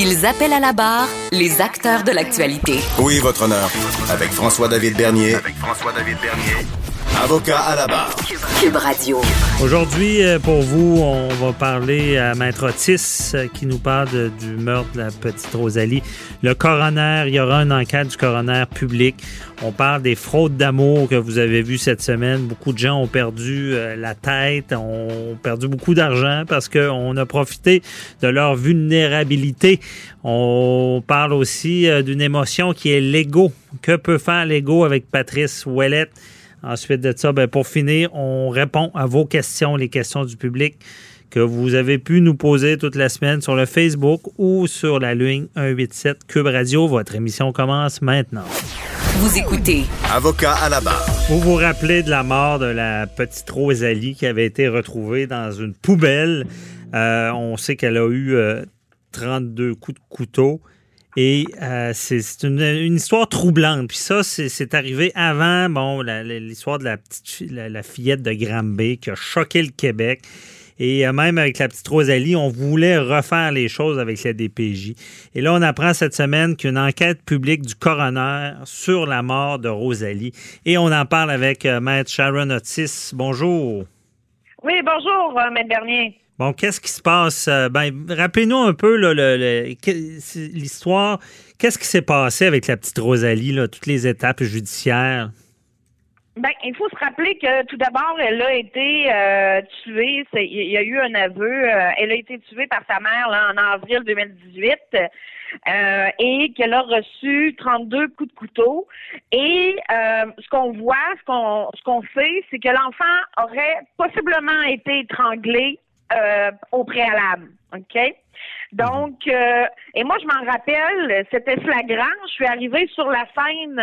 Ils appellent à la barre les acteurs de l'actualité. Oui, votre honneur. Avec François-David Bernier. Avec François-David Bernier. Avocat à la barre. Cube Radio. Aujourd'hui, euh, pour vous, on va parler à Maître Otis euh, qui nous parle de- du meurtre de la petite Rosalie. Le coroner, il y aura une enquête du coroner public. On parle des fraudes d'amour que vous avez vues cette semaine. Beaucoup de gens ont perdu euh, la tête, ont perdu beaucoup d'argent parce qu'on a profité de leur vulnérabilité. On parle aussi d'une émotion qui est l'ego. Que peut faire l'ego avec Patrice Ouellette? Ensuite de ça, ben, pour finir, on répond à vos questions, les questions du public que vous avez pu nous poser toute la semaine sur le Facebook ou sur la ligne 187 Cube Radio. Votre émission commence maintenant. Vous écoutez Avocat à la barre. Vous vous rappelez de la mort de la petite Rosalie qui avait été retrouvée dans une poubelle. Euh, on sait qu'elle a eu euh, 32 coups de couteau. Et euh, c'est une, histoire troublante. Puis ça, c'est arrivé avant bon, l'histoire de la petite la, la fillette de Granby qui a choqué le Québec. Et euh, même avec la petite Rosalie, on voulait refaire les choses avec la DPJ. Et là, on apprend cette semaine qu'une enquête publique du coroner sur la mort de Rosalie. Et on en parle avec euh, Maître Sharon Otis. Bonjour. Oui, bonjour, Maître Bernier. Bon, qu'est-ce qui se passe? Euh, Ben, rappelez-nous un peu l'histoire. Qu'est-ce qui s'est passé avec la petite Rosalie, toutes les étapes judiciaires? Ben, il faut se rappeler que tout d'abord, elle a été euh, tuée. Il y a eu un aveu. euh, elle a été tuée par sa mère en avril 2018 euh, et qu'elle a reçu 32 coups de couteau. Et ce qu'on voit, ce qu'on ce qu'on sait, c'est que l'enfant aurait possiblement été étranglé euh, au préalable. OK? Donc, euh, et moi, je m'en rappelle, c'était flagrant. Je suis arrivée sur la scène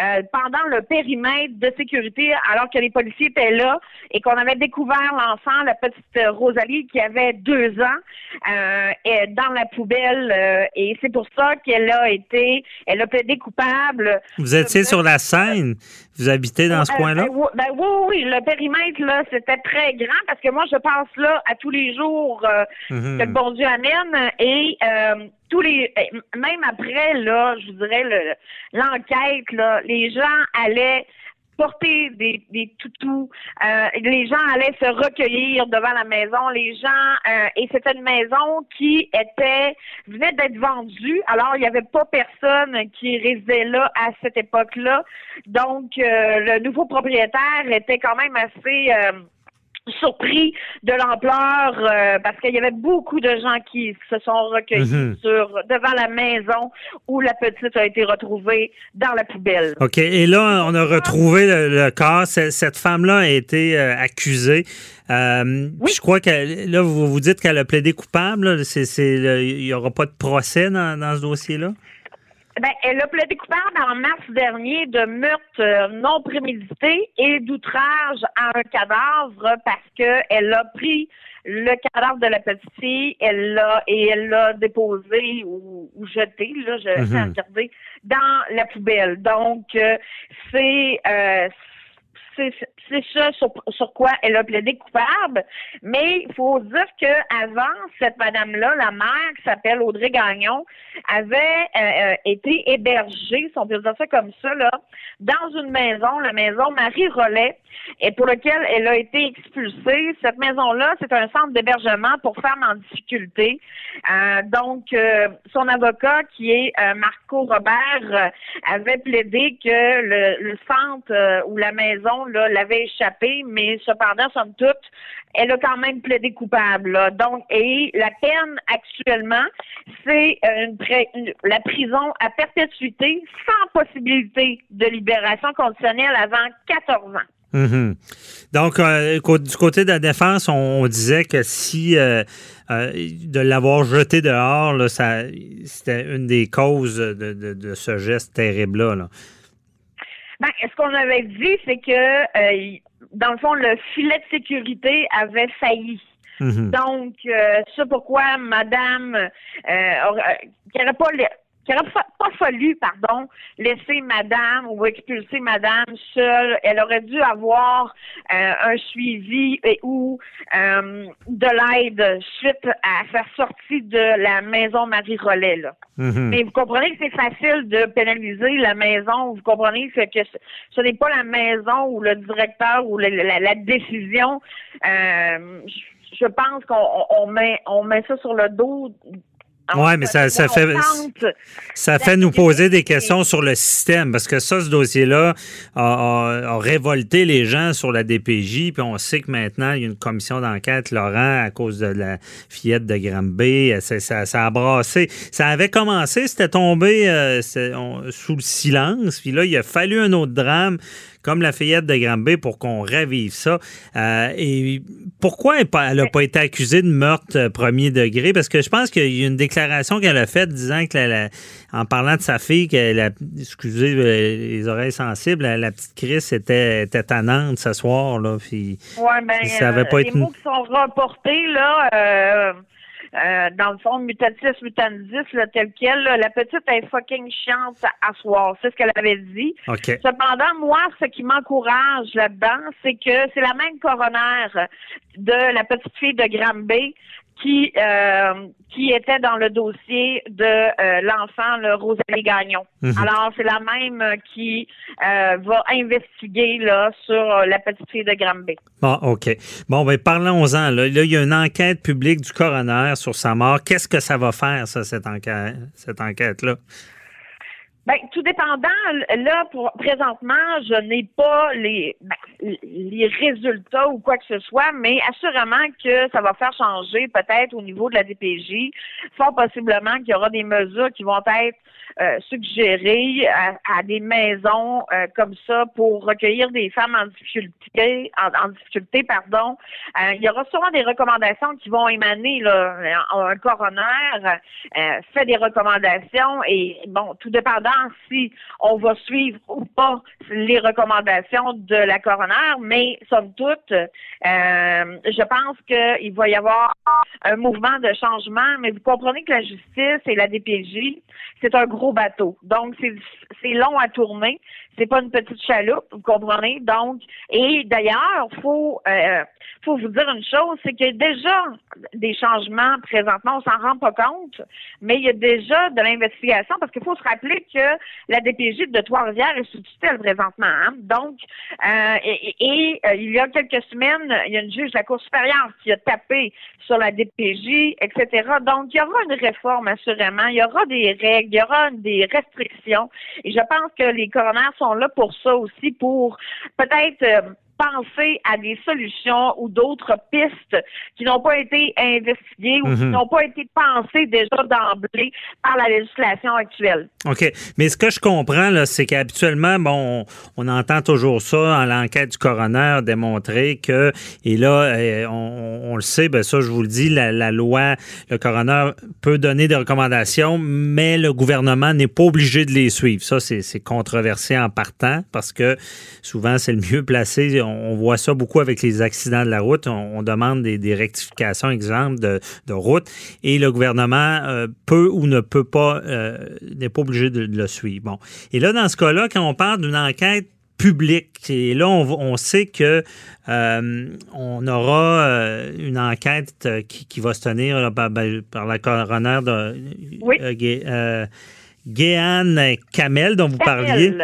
euh, pendant le périmètre de sécurité, alors que les policiers étaient là et qu'on avait découvert l'enfant, la petite Rosalie, qui avait deux ans, euh, et dans la poubelle. et c'est pour ça qu'elle a été, elle a plaidé coupable. Vous étiez sur la scène. Vous habitez dans ce coin-là? ben, oui, ben oui, oui, le périmètre, là, c'était très grand parce que moi, je passe là à tous les jours Mhm. que le bon Dieu amène et euh, tous les même après, là, je vous dirais le- l'enquête, là, les gens allaient porter des, des toutous, euh, les gens allaient se recueillir devant la maison, les gens euh, et c'était une maison qui était venait d'être vendue, alors il n'y avait pas personne qui résidait là à cette époque-là, donc euh, le nouveau propriétaire était quand même assez euh, surpris de l'ampleur euh, parce qu'il y avait beaucoup de gens qui se sont recueillis Mhm. sur devant la maison où la petite a été retrouvée dans la poubelle. OK. Et là, on a retrouvé le, le corps. Cette femme-là a été euh, accusée. Euh, Oui. Je crois que là, vous vous dites qu'elle a plaidé coupable. Il n'y aura pas de procès dans, dans ce dossier-là? Ben, elle a plaidé coupable en mars dernier de meurtre euh, non prémédité et d'outrage à un cadavre parce que elle a pris le cadavre de la petite fille, elle l'a et elle l'a déposé ou, ou jeté, là, je Mhm. regardé, dans la poubelle. Donc, euh, c'est euh, c'est ça sur, quoi elle a plaidé coupable. Mais il faut dire que avant cette madame-là, la mère qui s'appelle Audrey Gagnon, avait euh, euh, été hébergée, si on peut dire ça comme ça, là, dans une maison, la maison Marie Rollet, et pour laquelle elle a été expulsée. Cette maison-là, c'est un centre d'hébergement pour femmes en difficulté. Euh, donc, son avocat, qui est Marco Robert, avait plaidé que le, le centre ou la maison l'avait échappé, mais cependant, somme toute, elle a quand même plaidé coupable. Donc, et la peine actuellement, c'est euh, la prison à perpétuité sans possibilité de libération conditionnelle avant 14 ans. Mhm. Donc, euh, du côté de la défense, on, disait que si euh, de l'avoir jeté dehors, c'était une des causes de, ce geste terrible-là. Là. Ben, ce qu'on avait dit, c'est que, dans le fond, le filet de sécurité avait failli. Mhm. Donc, euh, c'est pourquoi Madame, euh, euh qui n'aurait pas, pas fallu, pardon, laisser Madame ou expulser Madame seule. Elle aurait dû avoir euh, un suivi et ou de l'aide suite à sa sortie de la maison Marie Rollet. Là. Mhm. Mais vous comprenez que c'est facile de pénaliser la maison. Vous comprenez que ce, n'est pas la maison ou le directeur ou la, décision. Euh, je pense qu'on met, on met ça sur le dos oui, mais ça, ça fait, ça fait nous poser des questions sur le système, parce que ça, ce dossier-là a, révolté les gens sur la DPJ, puis on sait que maintenant, il y a une commission d'enquête, Laurent, à cause de la fillette de Granby, ça, ça, a brassé. Ça avait commencé, c'était tombé euh, sous le silence, puis là, il a fallu un autre drame comme la fillette de Granby pour qu'on ravive ça. Euh, et pourquoi elle n'a pas été accusée de meurtre euh, premier degré? Parce que je pense qu'il y a une déclaration qu'elle a faite disant que, en parlant de sa fille, qu'elle a, excusez euh, les oreilles sensibles, la, petite Chris était, était tannante ce soir. Là, puis, ben, ça avait pas les mots qui sont reportés, là, euh, dans le fond, mutatis mutandis, là, tel quel, la petite est fucking chiante à soir. C'est ce qu'elle avait dit. Cependant, moi, ce qui m'encourage là-dedans, c'est que c'est la même coroner de la petite fille de Granby qui euh, qui était dans le dossier de euh, l'enfant le Rosalie Gagnon. Mhm. Alors c'est la même qui euh, va investiguer là sur la petite fille de Granby. Bon, ok. Bon, ben parlons-en. Là. là, il y a une enquête publique du coroner sur sa mort. Qu'est-ce que ça va faire ça cette enquête cette enquête là? Ben, tout dépendant, là, pour présentement, je n'ai pas les, ben, les résultats ou quoi que ce soit, mais assurément que ça va faire changer peut-être au niveau de la DPJ. Fort possiblement qu'il y aura des mesures qui vont être euh, suggérées à, des maisons euh, comme ça pour recueillir des femmes en difficulté, en, difficulté, pardon. Euh, il y aura sûrement des recommandations qui vont émaner là. Un coroner fait des recommandations et bon, tout dépendant si on va suivre ou pas les recommandations de la coroner, mais somme toute, euh, je pense qu'il va y avoir un mouvement de changement, mais vous comprenez que la justice et la DPJ, c'est un gros bateau. Donc, c'est long à tourner. C'est pas une petite chaloupe, vous comprenez? Donc, et d'ailleurs, faut euh, faut vous dire une chose, c'est qu'il y a déjà des changements présentement, on s'en rend pas compte, mais il y a déjà de l'investigation parce qu'il faut se rappeler que la DPJ de Trois-Rivières est sous tutelle présentement. Hein? Donc, euh, et, euh, il y a quelques semaines, il y a une juge de la Cour supérieure qui a tapé sur la DPJ, etc. Donc, il y aura une réforme assurément, il y aura des règles, il y aura des restrictions, et je pense que les coronaires sont là pour ça aussi, pour peut-être euh, penser à des solutions ou d'autres pistes qui n'ont pas été investiguées ou qui mhm. n'ont pas été pensées déjà d'emblée par la législation actuelle. OK. Mais ce que je comprends, là, c'est qu'habituellement, bon, on, entend toujours ça en l'enquête du coroner démontrer que, et là, eh, on, le sait, ben ça, je vous le dis, la, la, loi, le coroner peut donner des recommandations, mais le gouvernement n'est pas obligé de les suivre. Ça, c'est controversé en partant parce que souvent, c'est le mieux placé on, voit ça beaucoup avec les accidents de la route. On, demande des, rectifications, exemple, de, route, et le gouvernement euh, peut ou ne peut pas, euh, n'est pas obligé de, le suivre. Bon. Et là, dans ce cas-là, quand on parle d'une enquête public. Et là, on, sait que euh, on aura euh, une enquête qui, va se tenir ben, par, la coroner de oui. Guéane Kamel, dont vous parliez.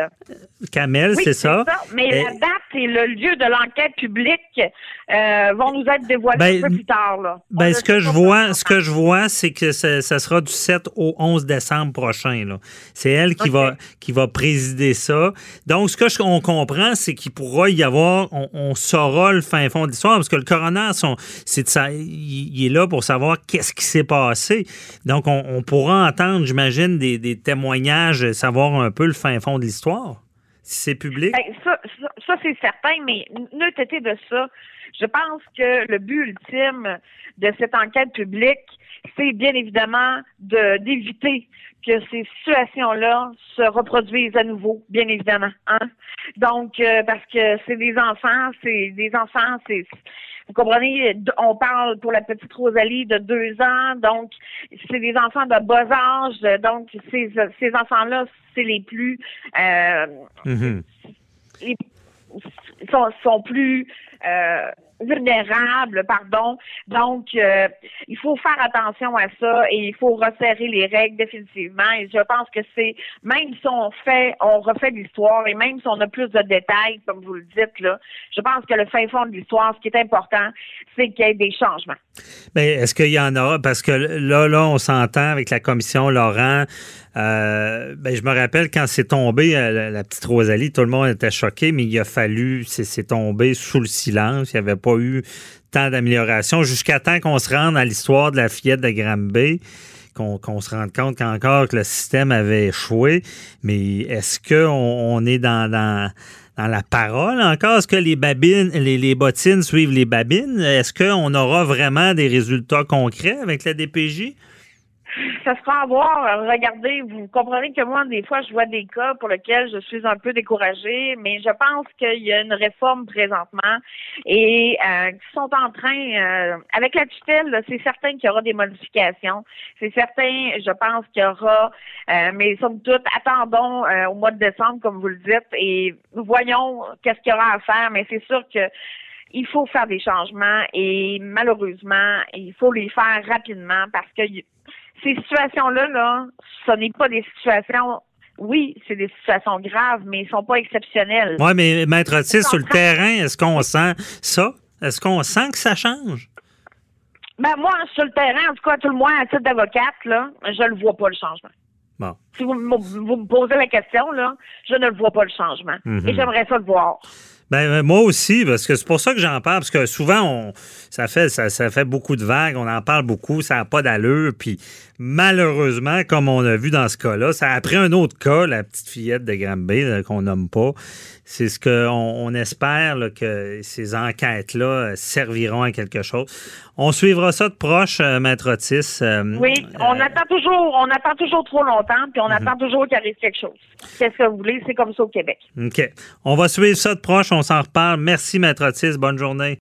Kamel, c'est ça? Mais la date et le lieu de l'enquête publique euh, vont nous être dévoilés ben, un peu plus tard. Là. Ben, ce que, je vois, ce que je vois, c'est que ça, sera du 7 au 11 décembre prochain. C'est elle qui, va, qui va présider ça. Donc, ce que on comprend, c'est qu'il pourra y avoir, on, saura le fin fond de l'histoire, parce que le coroner, son, il, est là pour savoir qu'est-ce qui s'est passé. Donc, on, pourra entendre, j'imagine, des, des témoignages, savoir un peu le fin fond de l'histoire c'est public? Ben, ça, ça, c'est certain, mais neutre été de ça, je pense que le but ultime de cette enquête publique, c'est bien évidemment de d'éviter que ces situations-là se reproduisent à nouveau, bien évidemment. Hein? Donc, euh, parce que c'est des enfants, c'est des enfants, c'est vous comprenez, on parle pour la petite Rosalie de deux ans, donc c'est des enfants de bas âge, donc ces, ces enfants-là, c'est les plus euh, mm-hmm. sont, sont plus euh, vulnérables, pardon. Donc, euh, il faut faire attention à ça et il faut resserrer les règles définitivement. Et je pense que c'est, même si on fait, on refait l'histoire et même si on a plus de détails, comme vous le dites, là, je pense que le fin fond de l'histoire, ce qui est important, c'est qu'il y ait des changements. Mais est-ce qu'il y en a? Parce que là, là, on s'entend avec la commission Laurent. Euh, ben, je me rappelle quand c'est tombé, euh, la, petite Rosalie, tout le monde était choqué, mais il a fallu, c'est tombé sous le silence. Il n'y avait pas eu tant d'amélioration jusqu'à temps qu'on se rende à l'histoire de la fillette de Granby qu'on se rende compte qu'encore que le système avait échoué. Mais est-ce qu'on on est dans, la parole encore? Est-ce que les babines, les, les bottines suivent les babines? Est-ce qu'on aura vraiment des résultats concrets avec la DPJ? Ça sera à voir. Regardez, vous comprenez que moi, des fois, je vois des cas pour lesquels je suis un peu découragée, mais je pense qu'il y a une réforme présentement et euh, qui sont en train, euh, avec la tutelle, c'est certain qu'il y aura des modifications. C'est certain, je pense qu'il y aura, euh, mais somme toute, attendons euh, au mois de décembre, comme vous le dites, et voyons qu'est-ce qu'il y aura à faire, mais c'est sûr que il faut faire des changements et malheureusement, il faut les faire rapidement parce que ces situations-là, là, ce n'est pas des situations oui, c'est des situations graves, mais ils ne sont pas exceptionnelles. Oui, mais Maître Otis, sur le terrain, est-ce qu'on sent ça? Est-ce qu'on sent que ça change? Ben moi, sur le terrain, en tout cas, tout le moins, à titre d'avocate, là, je ne vois pas le changement. Bon. Si vous, me posez la question, là, je ne le vois pas le changement. Mhm. Et j'aimerais ça le voir. Ben, euh, moi aussi, parce que c'est pour ça que j'en parle, parce que souvent, on, ça, fait, ça, fait beaucoup de vagues, on en parle beaucoup, ça n'a pas d'allure, puis malheureusement, comme on a vu dans ce cas-là, ça a pris un autre cas, la petite fillette de Granby, qu'on nomme pas. C'est ce qu'on on espère que ces enquêtes-là serviront à quelque chose. On suivra ça de proche, euh, Maître Otis. Euh, oui, on attend toujours, on attend toujours trop longtemps, puis on mhm. attend toujours qu'il arrive quelque chose. Qu'est-ce que vous voulez? C'est comme ça au Québec. OK. On va suivre ça de proche, on s'en reparle. Merci, Maître Otis. Bonne journée.